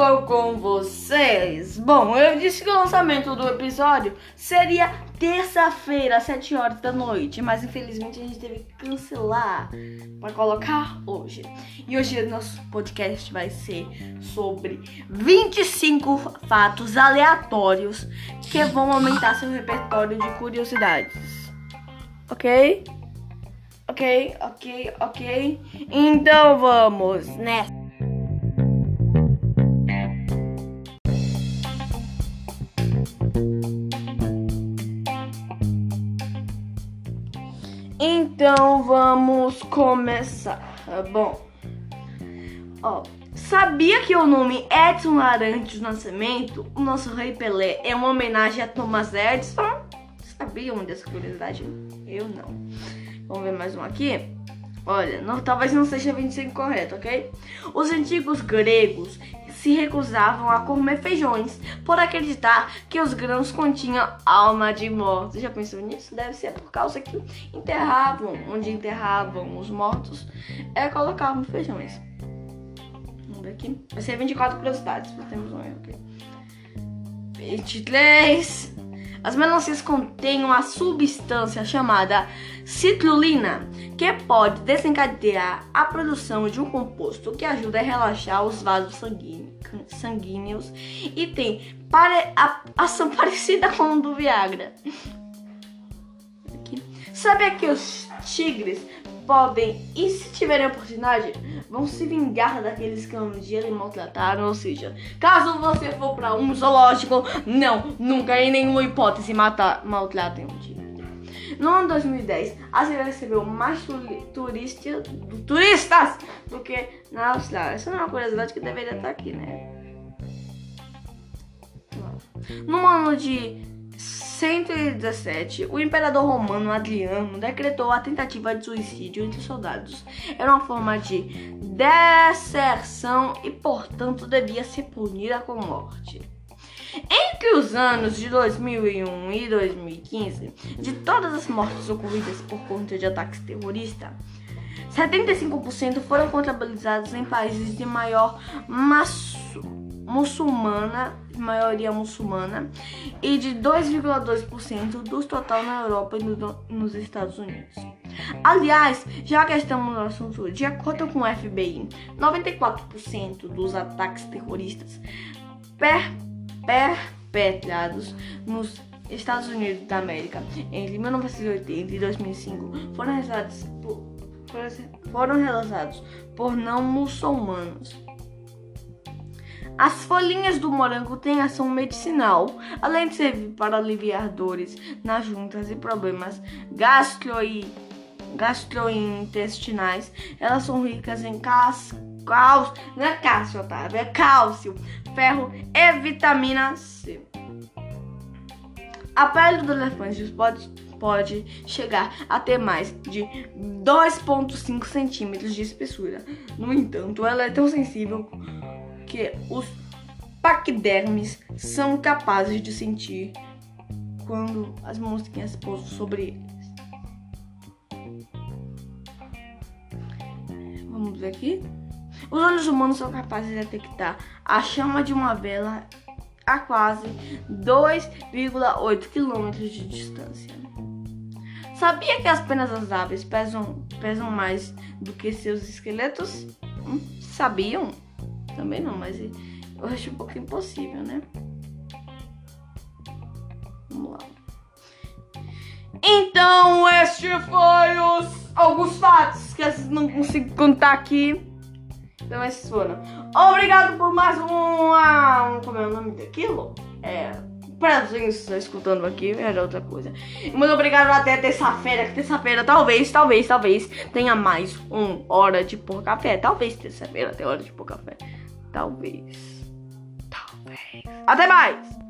bom com vocês? Bom, eu disse que o lançamento do episódio seria terça-feira, às 7 horas da noite, mas infelizmente a gente teve que cancelar para colocar hoje. E hoje o nosso podcast vai ser sobre 25 fatos aleatórios que vão aumentar seu repertório de curiosidades. Ok? Ok, ok, ok. Então vamos nessa. Então vamos começar. Tá bom, ó, sabia que o nome Edson Arantes Nascimento, o nosso rei Pelé, é uma homenagem a Thomas Edison? Sabiam dessa curiosidade? Eu não. Vamos ver mais um aqui. Olha, não, talvez não seja 25 correto, ok? Os antigos gregos se recusavam a comer feijões por acreditar que os grãos continham alma de mortos. Já pensou nisso? Deve ser por causa que enterravam, onde enterravam os mortos, é colocavam feijões. Vamos ver aqui. Vai ser 24 curiosidades, temos um erro aqui. 23. As melancias contêm uma substância chamada citrulina, que pode desencadear a produção de um composto que ajuda a relaxar os vasos sanguíneos e tem ação parecida com o do Viagra. Sabe que os tigres podem, e se tiverem oportunidade, vão se vingar daqueles que um dia lhe maltrataram. Ou seja, caso você for para um zoológico, não, nunca em nenhuma hipótese maltratem um tigre. No ano 2010, a Síria recebeu mais turista, turistas do que na Austrália. Essa não é uma curiosidade que deveria estar aqui, né? No ano de 117, o imperador romano Adriano decretou a tentativa de suicídio entre soldados. Era uma forma de deserção e, portanto, devia ser punida com morte. Entre os anos de 2001 e 2015, de todas as mortes ocorridas por conta de ataques terroristas, 75% foram contabilizados em países de maior muçulmana, maioria muçulmana, e de 2,2% dos total na Europa e no, nos Estados Unidos. Aliás, já que estamos no assunto, de acordo com o FBI, 94% dos ataques terroristas per, perpetrados nos Estados Unidos da América entre 1980 e 2005 foram realizados por, foram realizados por não muçulmanos. As folhinhas do morango têm ação medicinal, além de servir para aliviar dores nas juntas e problemas gastro gastrointestinais. Elas são ricas em cálcio, não é cálcio, tá? É cálcio, ferro e vitamina C. A pele do elefante pode, pode chegar a ter mais de 2,5 centímetros de espessura. No entanto, ela é tão sensível que os paquidermes são capazes de sentir quando as mosquinhas pousam sobre eles. Vamos ver aqui. Os olhos humanos são capazes de detectar a chama de uma vela a quase 2,8 km de distância. Sabia que as penas das aves pesam, pesam mais do que seus esqueletos? Hum, sabiam? Também não, mas eu acho um pouco impossível, né? Vamos lá. Então, este foi os alguns fatos que eu não consigo contar aqui. Então, esses foram. Obrigado por mais um. Ah, como é o nome daquilo? É. Para vocês escutando aqui, era outra coisa. Muito obrigado até terça-feira. Terça-feira, talvez, talvez, talvez tenha mais um hora de pôr café. Talvez terça-feira tenha hora de pôr café. Talvez. Talvez. Até mais!